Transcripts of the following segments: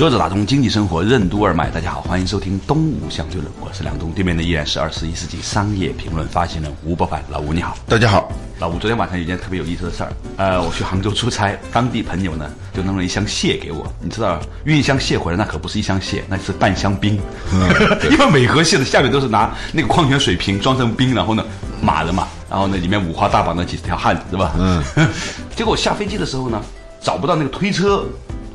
坐着打通经济生活任督二脉，大家好，欢迎收听《东吴相对论》，我是梁东，对面的依然是二十一世纪商业评论发行人吴伯凡，老吴你好，大家好，老吴昨天晚上有一件特别有意思的事儿，呃，我去杭州出差，当地朋友呢就弄了一箱蟹给我，你知道运一箱蟹回来那可不是一箱蟹，那是半箱冰，因为每盒蟹的下面都是拿那个矿泉水瓶装成冰，然后呢码的嘛，然后呢里面五花大绑的几十条汉子是吧？嗯，结果我下飞机的时候呢找不到那个推车。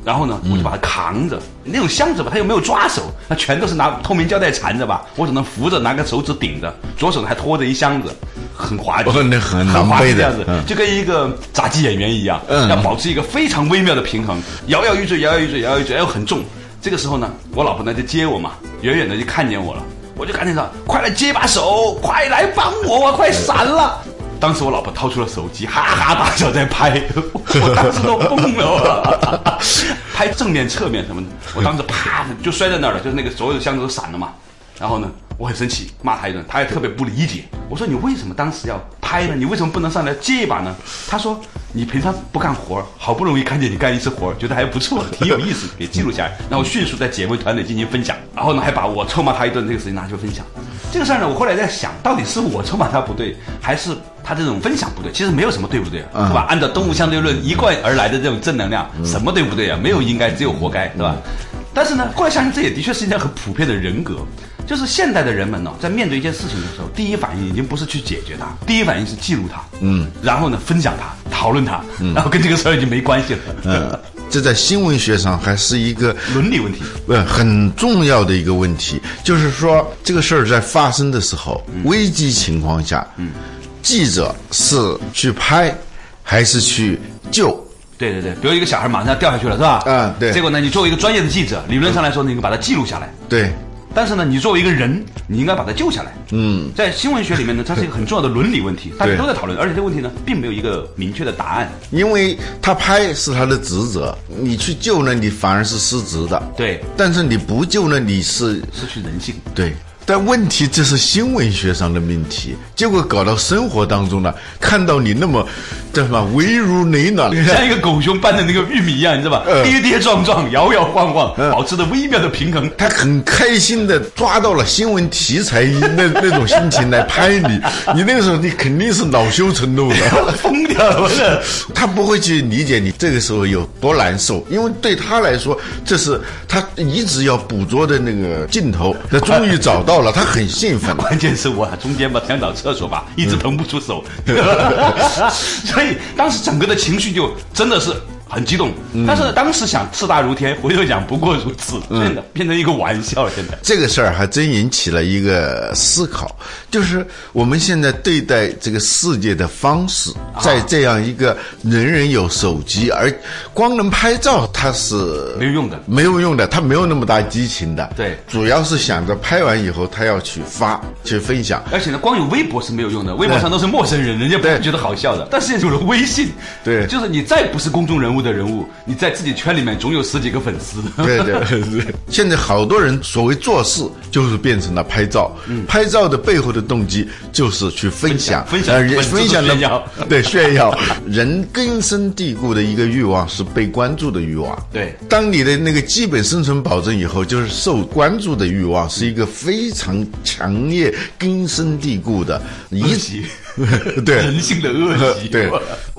然后呢，我就把它扛着，那种箱子吧，它又没有抓手，它全都是拿透明胶带缠着吧，我只能扶着，拿个手指顶着，左手还拖着一箱子，很滑稽，很很狼狈的样子，就跟一个杂技演员一样，要保持一个非常微妙的平衡，摇摇欲坠，摇摇欲坠，摇摇欲坠，又很重。这个时候呢，我老婆呢就接我嘛，远远的就看见我了，我就赶紧说：“快来接把手，快来帮我，我快散了。”当时我老婆掏出了手机，哈哈大笑在拍，我当时都疯了，拍正面、侧面什么的，我当时啪就摔在那儿了，就是那个所有的箱子都散了嘛。然后呢，我很生气，骂他一顿，他也特别不理解。我说你为什么当时要拍呢？你为什么不能上来接一把呢？他说你平常不干活好不容易看见你干一次活觉得还不错，挺有意思，给记录下来，然后迅速在姐妹团里进行分享。然后呢，还把我臭骂他一顿这个事情拿去分享。这个事儿呢，我后来在想，到底是我臭骂他不对，还是他这种分享不对？其实没有什么对不对，是吧？按照动物相对论一贯而来的这种正能量，什么对不对啊？没有应该，只有活该，对吧？但是呢，后来想想，这也的确是一件很普遍的人格。就是现代的人们呢，在面对一件事情的时候，第一反应已经不是去解决它，第一反应是记录它，嗯，然后呢，分享它，讨论它，嗯然后跟这个事儿已经没关系了。嗯，这在新闻学上还是一个伦理问题，呃，很重要的一个问题。就是说，这个事儿在发生的时候，危机情况下，嗯，记者是去拍还是去救？对对对，比如一个小孩马上要掉下去了，是吧？嗯，对。结果呢，你作为一个专业的记者，理论上来说，你应该把它记录下来。对。但是呢，你作为一个人，你应该把他救下来。嗯，在新闻学里面呢，它是一个很重要的伦理问题，大家都在讨论，而且这个问题呢，并没有一个明确的答案。因为他拍是他的职责，你去救呢，你反而是失职的。对，但是你不救呢，你是失去人性。对。但问题这是新闻学上的命题，结果搞到生活当中呢，看到你那么，叫什么，危如累卵，像一个狗熊搬的那个玉米一样，你知道吧？跌跌撞撞，摇摇晃晃，保持着微妙的平衡。他很开心的抓到了新闻题材那 那种心情来拍你，你那个时候你肯定是恼羞成怒的，疯掉了。他不会去理解你这个时候有多难受，因为对他来说，这是他一直要捕捉的那个镜头，他终于找到。到了，他很兴奋。关键是我中间吧想找厕所吧，一直腾不出手，所以当时整个的情绪就真的是。很激动，但是当时想四大如天，回头想不过如此，真的变成一个玩笑。现在。这个事儿还真引起了一个思考，就是我们现在对待这个世界的方式，在这样一个人人有手机，而光能拍照，它是没有用的，没有用的，它没有那么大激情的。对，主要是想着拍完以后他要去发去分享，而且呢，光有微博是没有用的，微博上都是陌生人，人家不会觉得好笑的。但是有了微信，对，就是你再不是公众人物。的人物，你在自己圈里面总有十几个粉丝。对对 对，现在好多人所谓做事，就是变成了拍照。嗯，拍照的背后的动机就是去分享，分享，分享的 对炫耀。人根深蒂固的一个欲望是被关注的欲望。对，当你的那个基本生存保证以后，就是受关注的欲望，是一个非常强烈、根深蒂固的一级。对人性的恶习。对，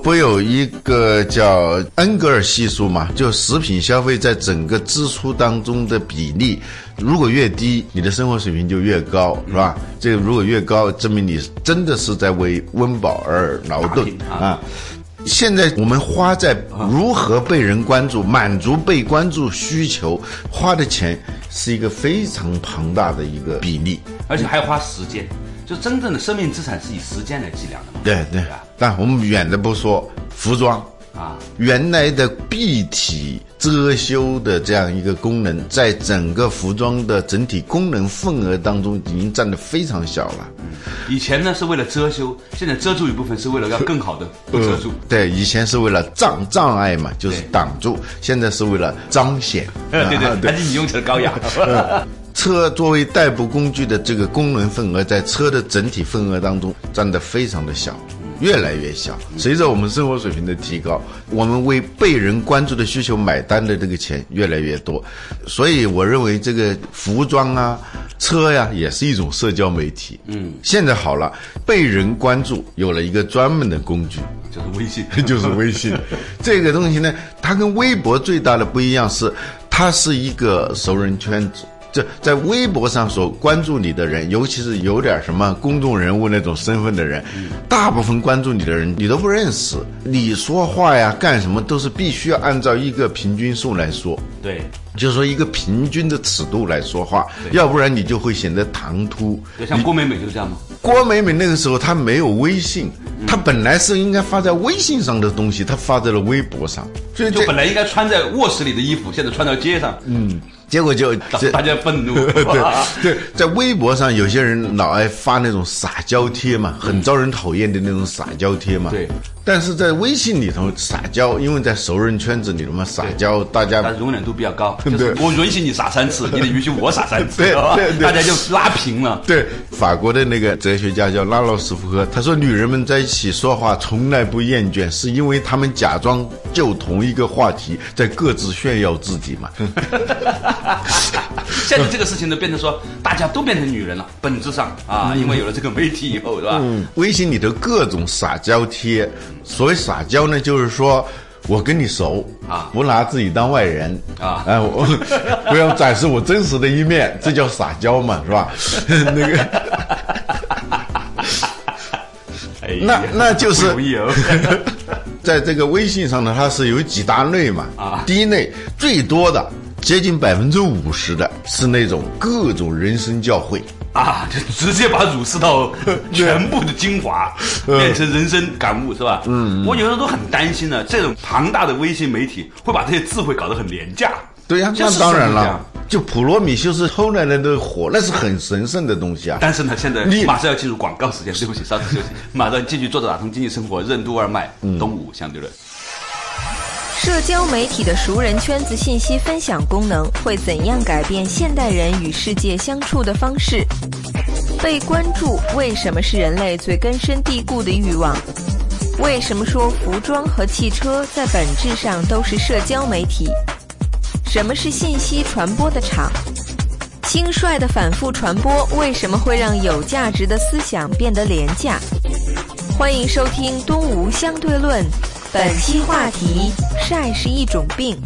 不有一个叫恩格尔系数嘛？就食品消费在整个支出当中的比例，如果越低，你的生活水平就越高，是吧？这个如果越高，证明你真的是在为温饱而劳动啊。现在我们花在如何被人关注、满足被关注需求花的钱，是一个非常庞大的一个比例，而且还要花时间。就真正的生命资产是以时间来计量的嘛？对对，但我们远的不说，服装啊，原来的蔽体遮羞的这样一个功能，在整个服装的整体功能份额当中，已经占得非常小了。以前呢是为了遮羞，现在遮住一部分是为了要更好的不遮住。对，以前是为了障障碍嘛，就是挡住；现在是为了彰显。对对啊对，还是你用起了高雅。车作为代步工具的这个功能份额，在车的整体份额当中占得非常的小，越来越小。随着我们生活水平的提高，我们为被人关注的需求买单的这个钱越来越多，所以我认为这个服装啊、车呀、也是一种社交媒体。嗯，现在好了，被人关注有了一个专门的工具，就是微信，就是微信。这个东西呢，它跟微博最大的不一样是，它是一个熟人圈子。这在微博上所关注你的人，尤其是有点什么公众人物那种身份的人，大部分关注你的人你都不认识。你说话呀，干什么都是必须要按照一个平均数来说。对，就是说一个平均的尺度来说话，要不然你就会显得唐突。对，像郭美美就是这样吗？郭美美那个时候她没有微信，嗯她本来是应该发在微信上的东西，她发在了微博上，所以就本来应该穿在卧室里的衣服，现在穿到街上，嗯，结果就 大家愤怒。对对，在微博上有些人老爱发那种撒娇贴嘛，很招人讨厌的那种撒娇贴嘛。对。但是在微信里头撒娇，因为在熟人圈子里头嘛，撒娇大家但容忍度比较高，就是对我允许你撒三次，你得允许我撒三次，对大家就拉平了。对，法国的那个哲学家叫拉洛斯福克，他说女人们在一起说话从来不厌倦，是因为她们假装就同一个话题，在各自炫耀自己嘛。现在这个事情呢，变成说大家都变成女人了，本质上啊，因为有了这个媒体以后，是吧？嗯，微信里头各种撒娇贴，所谓撒娇呢，就是说。我跟你熟啊不拿自己当外人啊哎，我 不要展示我真实的一面，这叫撒娇嘛，是吧？那个，哎那那就是。在这个微信上呢，它是有几大类嘛。啊第一类最多的接近百分之五十的是那种各种人生教诲。啊，就直接把儒释道 全部的精华变成人生感悟，是吧？嗯，我有时候都很担心呢，这种庞大的微信媒体会把这些智慧搞得很廉价。对呀、那这是当然了。就普罗米修斯后来的那个火，那是很神圣的东西啊。但是呢，现在马上要进入广告时间，对不起，稍事休息，马上继续坐着打通经济生活任督二脉，东吴相对论。社交媒体的熟人圈子信息分享功能会怎样改变现代人与世界相处的方式？被关注为什么是人类最根深蒂固的欲望？为什么说服装和汽车在本质上都是社交媒体？什么是信息传播的场？轻率的反复传播为什么会让有价值的思想变得廉价？欢迎收听《东吴相对论》，本期话题：晒是一种病。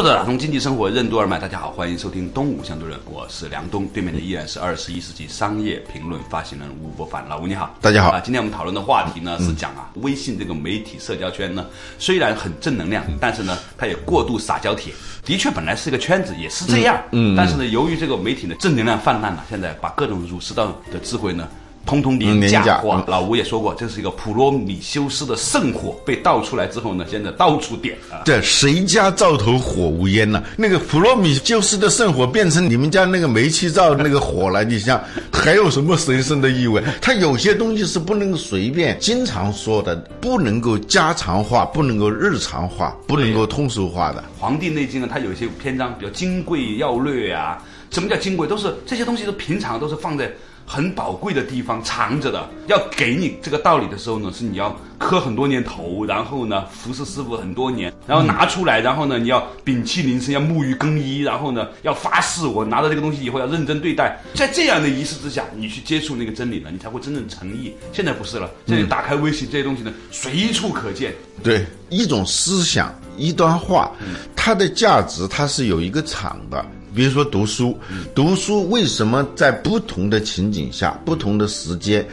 作者打通经济生活任督二脉，大家好，欢迎收听东吴相对论，我是梁东，对面的依然是二十一世纪商业评论发行人吴伯凡，老吴你好，大家好啊，今天我们讨论的话题呢是讲啊，微信这个媒体社交圈呢，虽然很正能量，但是呢，它也过度撒娇帖。的确，本来是个圈子，也是这样。嗯，但是呢，由于这个媒体的正能量泛滥了，现在把各种儒释道的智慧呢，通通廉价化。嗯老吴也说过，这是一个普罗米修斯的圣火被倒出来之后呢，现在到处点啊。这谁家灶头火无烟呐、那个普罗米修斯的圣火变成你们家那个煤气灶那个火了，你想还有什么神圣的意味？它有些东西是不能够随便经常说的，不能够家常化，不能够日常化，不能够通俗化的。《黄帝内经》呢，它有一些篇章比较金贵要略啊。什么叫金贵？都是这些东西都平常都是放在很宝贵的地方藏着的。要给你这个道理的时候呢，是你要磕很多年头，然后呢服侍师傅很多年，然后拿出来，然后呢你要屏气凝神，要沐浴更衣，然后呢要发誓，我拿到这个东西以后要认真对待。在这样的仪式之下，你去接触那个真理呢，你才会真正诚意。现在不是了，现在打开微信这些东西呢，随处可见。对，一种思想，一段话，它的价值它是有一个场的。比如说读书，读书为什么在不同的情景下、不同的时间，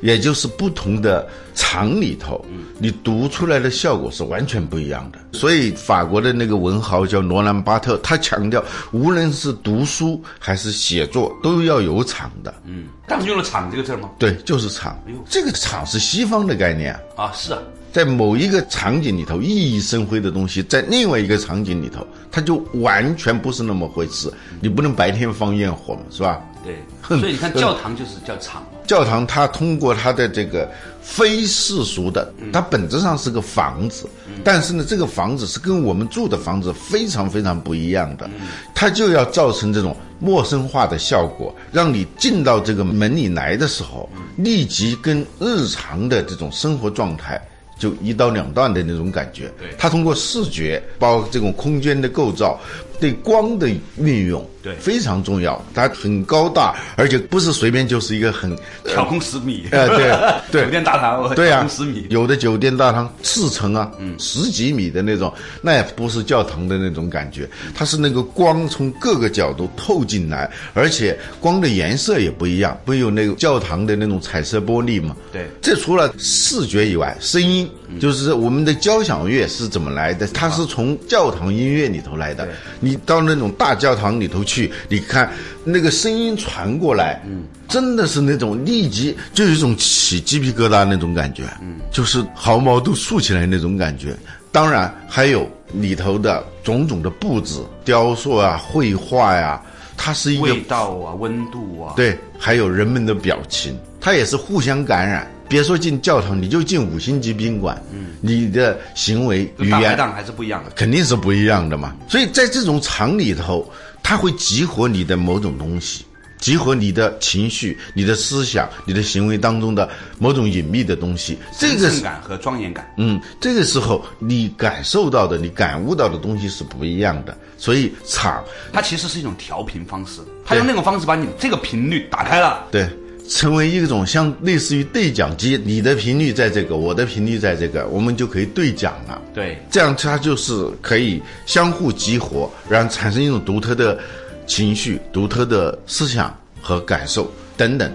也就是不同的场里头，你读出来的效果是完全不一样的。所以法国的那个文豪叫罗兰巴特，他强调，无论是读书还是写作，都要有场的。嗯，他们用了“场”这个字吗？对，就是场。这个场是西方的概念啊，是啊。在某一个场景里头熠熠生辉的东西，在另外一个场景里头，它就完全不是那么回事。你不能白天放焰火嘛，是吧？对。所以你看，教堂就是叫场。教堂它通过它的这个非世俗的，它本质上是个房子，但是呢，这个房子是跟我们住的房子非常非常不一样的，它就要造成这种陌生化的效果，让你进到这个门里来的时候，立即跟日常的这种生活状态。就一刀两断的那种感觉。对，它通过视觉，包括这种空间的构造，对光的运用，对非常重要。它很高大，而且不是随便就是一个很挑空十米。哎，对 对，酒店大堂，对呀，十米。有的酒店大堂四层啊，嗯，十几米的那种，那也不是教堂的那种感觉。它是那个光从各个角度透进来，而且光的颜色也不一样，不有那个教堂的那种彩色玻璃嘛？对，这除了视觉以外，声音。就是我们的交响乐是怎么来的？它是从教堂音乐里头来的。你到那种大教堂里头去，你看那个声音传过来，嗯，真的是那种立即就有一种起鸡皮疙瘩那种感觉，嗯，就是毫毛都竖起来那种感觉。当然还有里头的种种的布置、雕塑啊、绘画呀，它是一个味道啊、温度啊，对，还有人们的表情，它也是互相感染。别说进教堂，你就进五星级宾馆，嗯，你的行为语言还是不一样的，肯定是不一样的嘛。所以在这种场里头，它会激活你的某种东西，激活你的情绪、你的思想、你的行为当中的某种隐秘的东西。这个感和庄严感，嗯，这个时候你感受到的、你感悟到的东西是不一样的。所以场，它其实是一种调频方式，它用那种方式把你这个频率打开了。对。成为一种像类似于对讲机，你的频率在这个，我的频率在这个，我们就可以对讲了。对，这样它就是可以相互激活，然后产生一种独特的情绪、独特的思想和感受等等。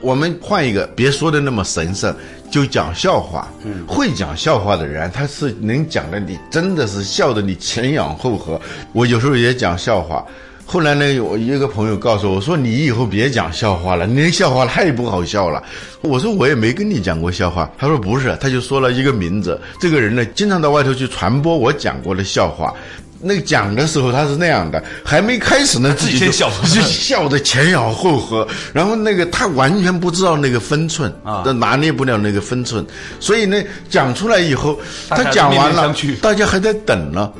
我们换一个，别说的那么神圣，就讲笑话。嗯，会讲笑话的人，他是能讲的，你真的是笑的你前仰后合。我有时候也讲笑话。后来呢，我一个朋友告诉我说：“你以后别讲笑话了，你那笑话太不好笑了。”我说：“我也没跟你讲过笑话。”他说：“不是。”他就说了一个名字。这个人呢，经常到外头去传播我讲过的笑话。那讲的时候他是那样的，还没开始呢，自己就笑得前仰后合。然后那个他完全不知道那个分寸啊，他拿捏不了那个分寸。所以呢，讲出来以后，他讲完了，大家还在等呢。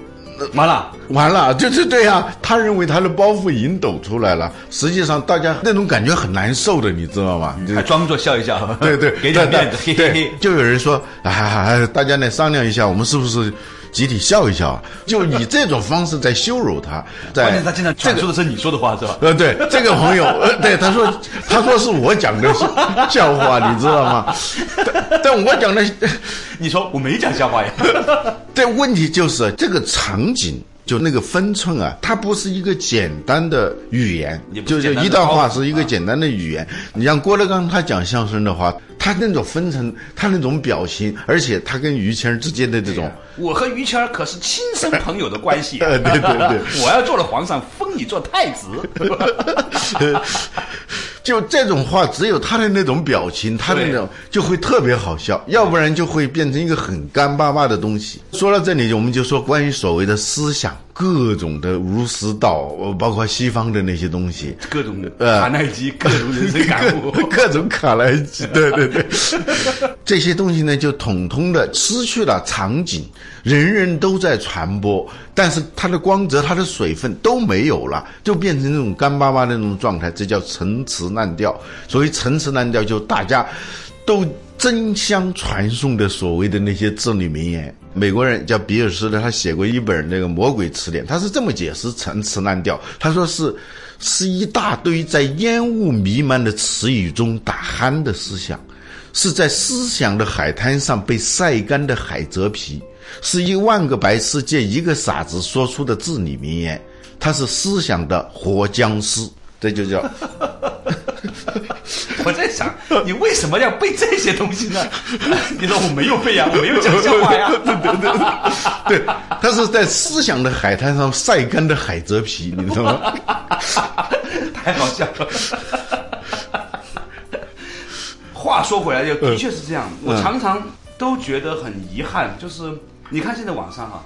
完了，完了，就是对呀。他认为他的包袱已经抖出来了，实际上大家那种感觉很难受的，你知道吗？还装作笑一笑，对对，给点面子，嘿嘿嘿。就有人说，哎，大家来商量一下，我们是不是集体笑一笑？就以这种方式在羞辱他。关键他经常讲述的是你说的话，是吧？呃，对，这个朋友，呃，对，他说，他说是我讲的笑话，你知道吗？但我讲的，你说我没讲笑话呀？但问题就是这个场景，就那个分寸啊，它不是一个简单的语言，就就一段话是一个简单的语言。你像郭德纲他讲相声的话，他那种分层，他那种表情，而且他跟于谦之间的这种，我和于谦可是亲生朋友的关系。对对对，我要做了皇上，封你做太子。就这种话，只有他的那种表情，他的那种就会特别好笑，要不然就会变成一个很干巴巴的东西。说到这里，我们就说关于所谓的思想，各种的儒释道，包括西方的那些东西，各种呃卡耐基，各种人生感悟，各种卡耐基，对 对对，这些东西呢，就统统的失去了场景。人人都在传播，但是它的光泽、它的水分都没有了，就变成那种干巴巴的那种状态，这叫陈词滥调。所谓陈词滥调，就大家都争相传颂的所谓的那些至理名言。美国人叫比尔斯的，他写过一本那个《魔鬼词典》，他是这么解释陈词滥调，他说是是一大堆在烟雾弥漫的词语中打鼾的思想，是在思想的海滩上被晒干的海蜇皮。是一万个白痴借一个傻子说出的至理名言，他是思想的活僵尸，这就叫。我在想，你为什么要背这些东西呢？你说我没有背呀，我没有讲笑话呀。对对对，对，他是在思想的海滩上晒干的海蜇皮，你知道吗？太好笑了。话说回来，就的确是这样。我常常都觉得很遗憾，就是你看现在网上哈，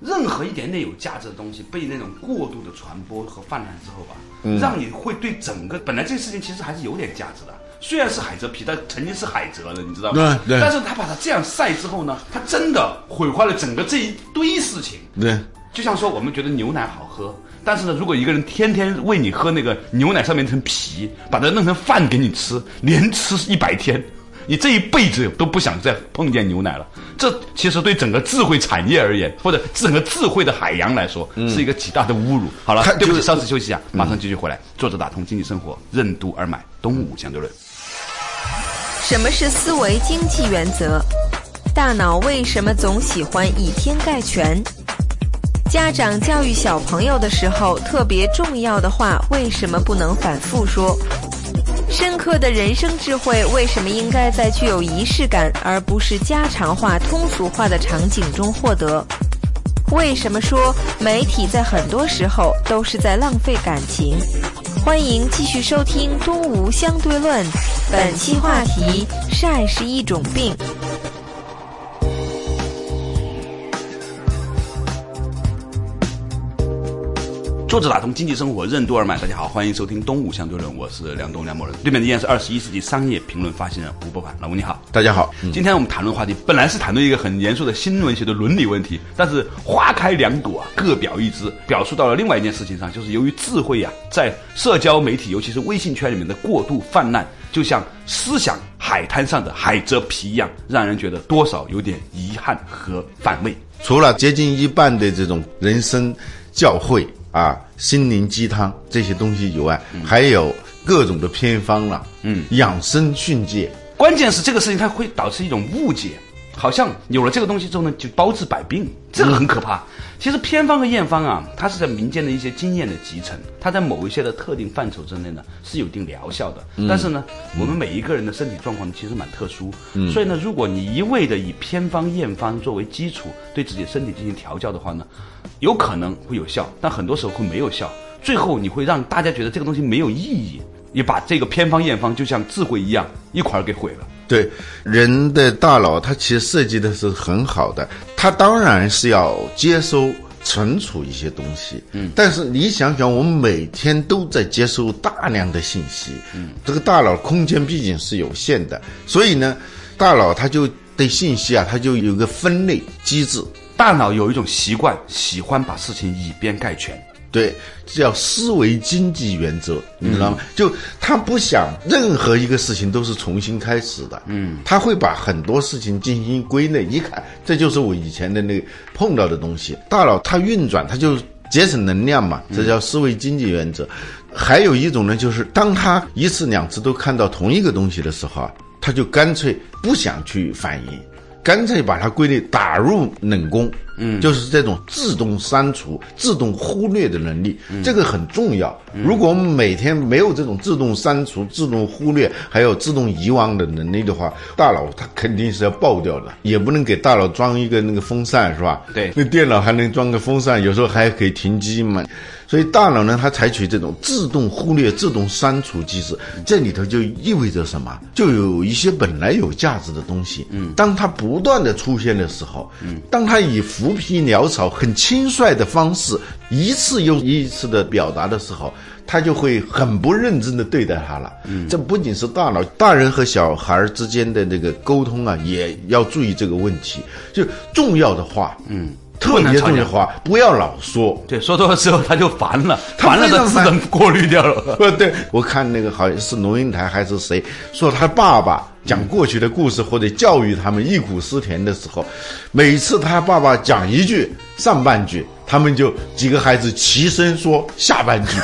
任何一点点有价值的东西，被那种过度的传播和泛滥之后吧，让你会对整个本来这个事情其实还是有点价值的。虽然是海蜇皮，但曾经是海蜇的，你知道吗？对对。但是他把它这样晒之后呢，他真的毁坏了整个这一堆事情。对。就像说，我们觉得牛奶好喝，但是呢，如果一个人天天喂你喝那个牛奶上面层皮，把它弄成饭给你吃，连吃一百天，你这一辈子都不想再碰见牛奶了。这其实对整个智慧产业而言，或者整个智慧的海洋来说，是一个极大的侮辱。好了，对不起，稍事休息一下，马上继续回来。作者打通经济生活，任督二脉，东吴相对论。什么是思维经济原则？大脑为什么总喜欢以偏概全？家长教育小朋友的时候，特别重要的话为什么不能反复说？深刻的人生智慧为什么应该在具有仪式感而不是家常化、通俗化的场景中获得？为什么说媒体在很多时候都是在浪费感情？欢迎继续收听《东吴相对论》，本期话题：晒是一种病。作者打通经济生活任督二脉，大家好，欢迎收听东吴相对论，我是梁东梁某人，对面的依然是二十一世纪商业评论发行人吴伯凡，老吴你好，大家好。今天我们谈论话题本来是谈论一个很严肃的新闻学的伦理问题，但是花开两朵啊，各表一枝，表述到了另外一件事情上，就是由于智慧呀，在社交媒体，尤其是微信圈里面的过度泛滥，就像思想海滩上的海蜇皮一样，让人觉得多少有点遗憾和反胃。除了接近一半的这种人生教诲。啊，心灵鸡汤这些东西以外，还有各种的偏方了，嗯，养生训诫。关键是这个事情它会导致一种误解，好像有了这个东西之后呢，就包治百病，这个很可怕。其实偏方和验方啊，它是在民间的一些经验的集成，它在某一些的特定范畴之内呢是有一定疗效的。但是呢，我们每一个人的身体状况其实蛮特殊，所以呢，如果你一味的以偏方验方作为基础对自己身体进行调教的话呢。有可能会有效，但很多时候会没有效。最后你会让大家觉得这个东西没有意义，也把这个偏方验方就像智慧一样一块儿给毁了。对，人的大脑它其实设计的是很好的，它当然是要接收、存储一些东西。嗯，但是你想想，我们每天都在接收大量的信息，嗯，这个大脑空间毕竟是有限的，所以呢，大脑它就对信息啊，它就有个分类机制。大脑有一种习惯，喜欢把事情以偏概全，对，这叫思维经济原则，你知道吗？就他不想任何一个事情都是重新开始的，嗯，他会把很多事情进行归类，一看，这就是我以前的那个碰到的东西。大脑它运转，它就节省能量嘛，这叫思维经济原则。还有一种呢，就是当他一次两次都看到同一个东西的时候啊，他就干脆不想去反应。干脆把它归类打入冷宫，嗯，就是这种自动删除、自动忽略的能力，这个很重要。如果我们每天没有这种自动删除、自动忽略，还有自动遗忘的能力的话，大脑它肯定是要爆掉的。也不能给大脑装一个那个风扇，是吧？对，那电脑还能装个风扇，有时候还可以停机嘛。所以大脑呢，它采取这种自动忽略、自动删除机制，这里头就意味着什么？就有一些本来有价值的东西，嗯，当它不断的出现的时候，嗯，当它以浮皮潦草、很轻率的方式一次又一次的表达的时候，他就会很不认真的对待他了。嗯，这不仅是大脑，大人和小孩之间的那个沟通啊，也要注意这个问题。就重要的话，嗯。特别重要的话，不要老说。对，说多了之后他就烦了，烦了他自动过滤掉了。呃对，我看那个好像是龙应台还是谁说他爸爸讲过去的故事或者教育他们忆苦思甜的时候，每次他爸爸讲一句上半句，他们就几个孩子齐声说下半句。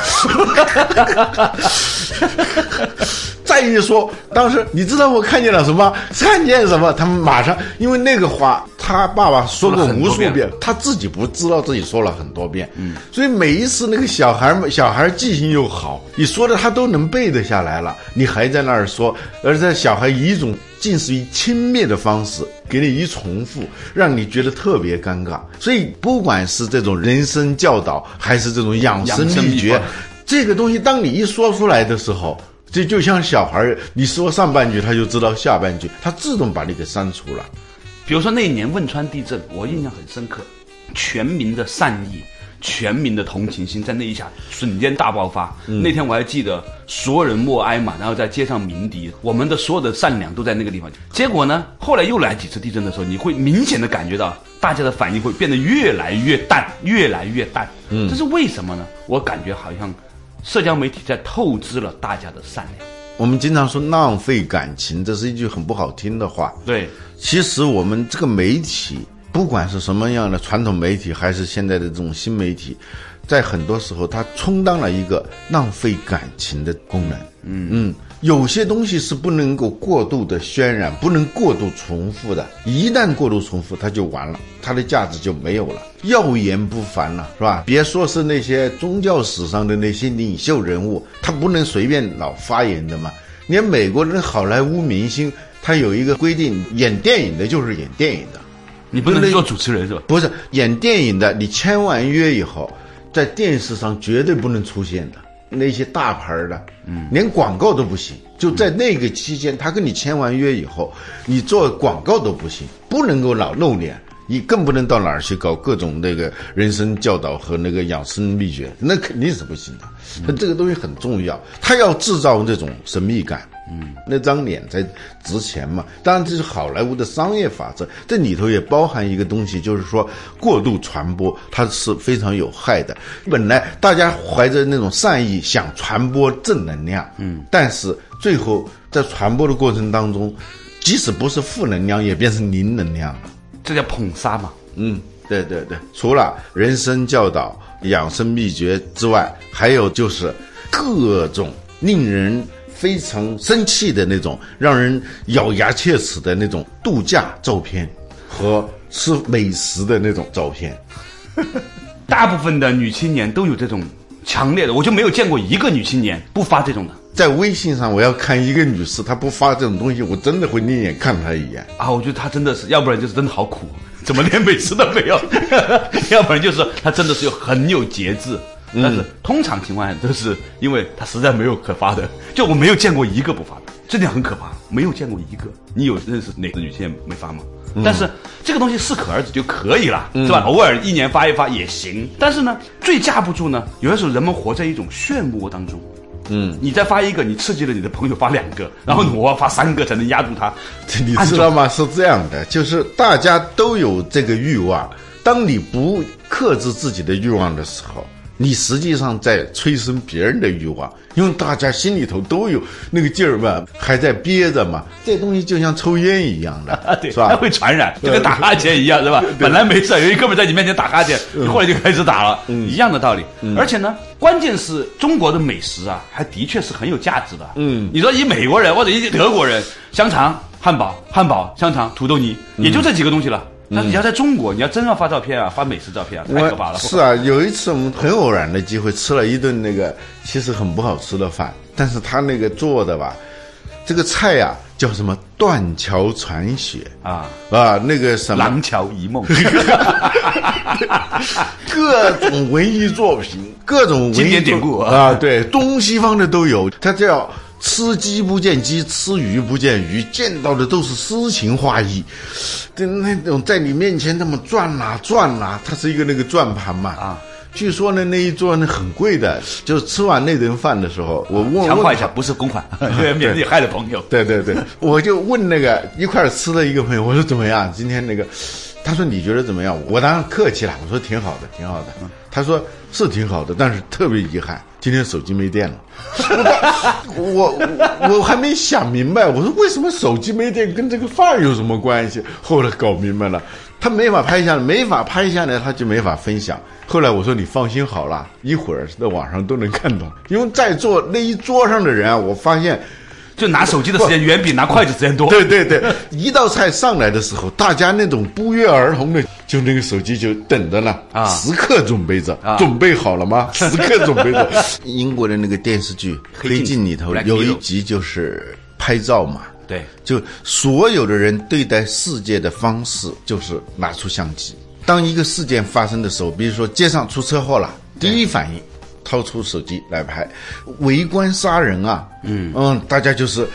再一说，当时你知道我看见了什么？看见什么？他们马上，因为那个话他爸爸说过无数遍，他自己不知道自己说了很多遍，嗯，所以每一次那个小孩儿小孩儿记性又好，你说的他都能背得下来了，你还在那儿说，而且小孩以一种近似于轻蔑的方式给你一重复，让你觉得特别尴尬。所以不管是这种人生教导，还是这种养生秘秘诀，这个东西当你一说出来的时候。这就像小孩儿，你说上半句，他就知道下半句，他自动把你给删除了。比如说那一年汶川地震，我印象很深刻，全民的善意、全民的同情心在那一下瞬间大爆发。那天我还记得，所有人默哀嘛，然后在街上鸣笛，我们的所有的善良都在那个地方。结果呢，后来又来几次地震的时候，你会明显的感觉到大家的反应会变得越来越淡，越来越淡。嗯，这是为什么呢？我感觉好像社交媒体在透支了大家的善良。我们经常说浪费感情，这是一句很不好听的话。对，其实我们这个媒体，不管是什么样的传统媒体，还是现在的这种新媒体，在很多时候它充当了一个浪费感情的功能。嗯嗯，有些东西是不能够过度的渲染，不能过度重复的。一旦过度重复，它就完了，它的价值就没有了，耀眼不凡了，是吧？别说是那些宗教史上的那些领袖人物，他不能随便老发言的嘛。连美国的好莱坞明星，他有一个规定，演电影的就是演电影的，你不能做主持人是吧？不是演电影的，你签完约以后，在电视上绝对不能出现的。那些大牌儿的，嗯，连广告都不行。就在那个期间，他跟你签完约以后，你做广告都不行，不能够老露脸，你更不能到哪儿去搞各种那个人生教导和那个养生秘诀，那肯定是不行的。他这个东西很重要，他要制造这种神秘感。嗯，那张脸才值钱嘛。当然，这是好莱坞的商业法则，这里头也包含一个东西，就是说过度传播它是非常有害的。本来大家怀着那种善意想传播正能量，嗯，但是最后在传播的过程当中，即使不是负能量，也变成零能量了。这叫捧杀嘛。嗯，对对对，除了人生教导、养生秘诀之外，还有就是各种令人非常生气的那种，让人咬牙切齿的那种度假照片和吃美食的那种照片。大部分的女青年都有这种强烈的，我就没有见过一个女青年不发这种的在微信上，我要看一个女士，她不发这种东西，我真的会另眼看她一眼。啊！我觉得她真的是，要不然就是真的好苦，怎么连美食都没有？要不然就是她真的是有很有节制。但是通常情况下都是因为他实在没有可发的，就我没有见过一个不发的，这点很可怕，没有见过一个。你有认识哪个女性没发吗？但是这个东西适可而止就可以了，是吧？偶尔一年发一发也行。但是呢，最架不住呢，有的时候人们活在一种漩涡当中。嗯，你再发一个，你刺激了你的朋友发两个，然后我要发三个才能压住他。你知道吗？是这样的，就是大家都有这个欲望，当你不克制自己的欲望的时候。你实际上在催生别人的欲望，因为大家心里头都有那个劲儿嘛，还在憋着嘛。这东西就像抽烟一样的，对，是吧？它会传染，就跟打哈欠一样，是吧？本来没事，有一哥们在你面前打哈欠，你后来就开始打了，一样的道理。而且呢，关键是中国的美食啊，还的确是很有价值的。嗯，你说以美国人或者一德国人，香肠、汉堡、汉堡、香肠、土豆泥，也就这几个东西了。但是你要在中国，你要真要发照片啊，发美食照片啊，太可怕了。是啊，有一次我们很偶然的机会吃了一顿那个其实很不好吃的饭，但是他那个做的吧，这个菜呀、叫什么断桥残雪啊啊，那个什么廊桥遗梦，各种文艺作品，各种文艺经典典故作啊，对，东西方的都有。它叫吃鸡不见鸡，吃鱼不见鱼，见到的都是诗情画意。对，那种在你面前那么转呐、转呐、它是一个那个转盘嘛啊。据说呢，那一桌呢很贵的，就是吃完那顿饭的时候，我问强化一下，不是公款，免得害了朋友。对对对，我就问那个一块儿吃的一个朋友，我说怎么样？今天那个，他说你觉得怎么样？我当然客气了，我说挺好的，挺好的。他说是挺好的，但是特别遗憾，今天手机没电了。我我我还没想明白，我说为什么手机没电跟这个饭有什么关系？后来搞明白了，他没法拍下来，没法拍下来，他就没法分享。后来我说你放心好了，一会儿在网上都能看懂，因为在座那一桌上的人啊，我发现。就拿手机的时间远比拿筷子时间多。对对对，一道菜上来的时候，大家那种不约而同的，就那个手机就等着呢，啊。时刻准备着，啊。准备好了吗？时刻准备着。英国的那个电视剧《黑镜》里头有。一集就是拍照嘛，对，就所有的人对待世界的方式就是拿出相机。当一个事件发生的时候，比如说街上出车祸了，第一反应掏出手机来拍，围观杀人啊，嗯。嗯，大家就是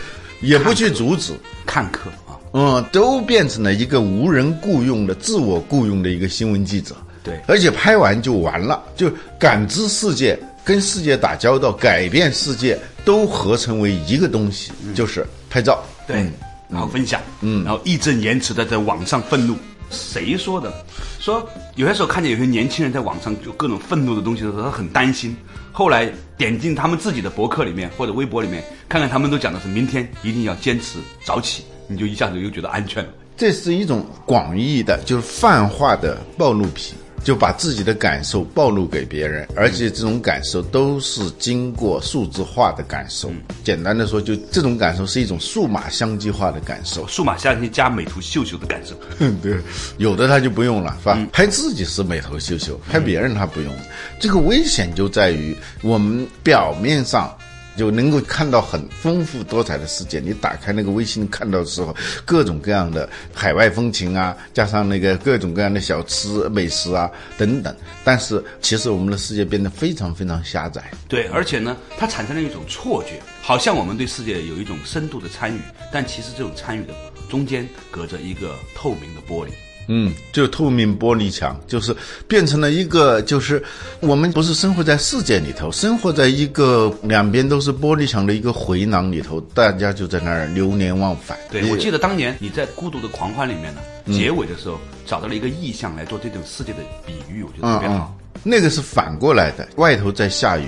也不去阻止，看客。啊，嗯，都变成了一个无人雇佣的、自我雇佣的一个新闻记者。对而且拍完就完了，就感知世界、跟世界打交道、改变世界，都合成为一个东西，就是拍照。对，然后分享，嗯，然后义正言辞的在网上愤怒。谁说的？说有些时候看见有些年轻人在网上就各种愤怒的东西的时候，他很担心。后来点进他们自己的博客里面或者微博里面，看看他们都讲的是明天一定要坚持早起，你就一下子又觉得安全了。这是一种广义的，就是泛化的暴露癖，就把自己的感受暴露给别人，而且这种感受都是经过数字化的感受。简单的说，就这种感受是一种数码相机化的感受。数码相机加美图秀秀的感受，嗯，对，有的他就不用了，是吧？拍自己是美图秀秀，拍别人他不用。这个危险就在于我们表面上。就能够看到很丰富多彩的世界。你打开那个微信看到的时候，各种各样的海外风情啊，加上那个各种各样的小吃美食啊等等。但是其实我们的世界变得非常非常狭窄。对，而且呢，它产生了一种错觉，好像我们对世界有一种深度的参与，但其实这种参与的中间隔着一个透明的玻璃。嗯，就透明玻璃墙，就是变成了一个，就是我们不是生活在世界里头，生活在一个两边都是玻璃墙的一个回廊里头，大家就在那儿流连忘返。对，我记得当年你在《孤独的狂欢》里面呢，结尾的时候找到了一个意象来做这种世界的比喻，我觉得特别好。那个是反过来的，外头在下雨。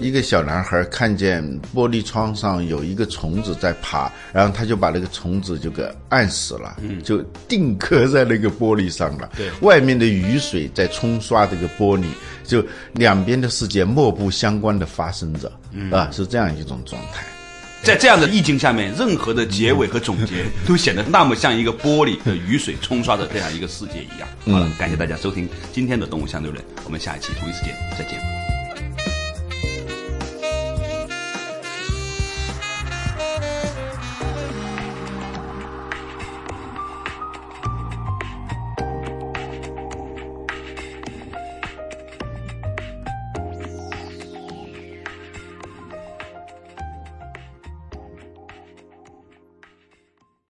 一个小男孩看见玻璃窗上有一个虫子在爬，然后他就把那个虫子就给按死了，就定刻在那个玻璃上了。对，外面的雨水在冲刷这个玻璃，就两边的世界莫不相关的发生着，啊，是这样一种状态。在这样的意境下面，任何的结尾和总结 都显得那么像一个玻璃的雨水冲刷的这样一个世界一样。好了，感谢大家收听今天的《动物相对论》，我们下一期同一时间再见。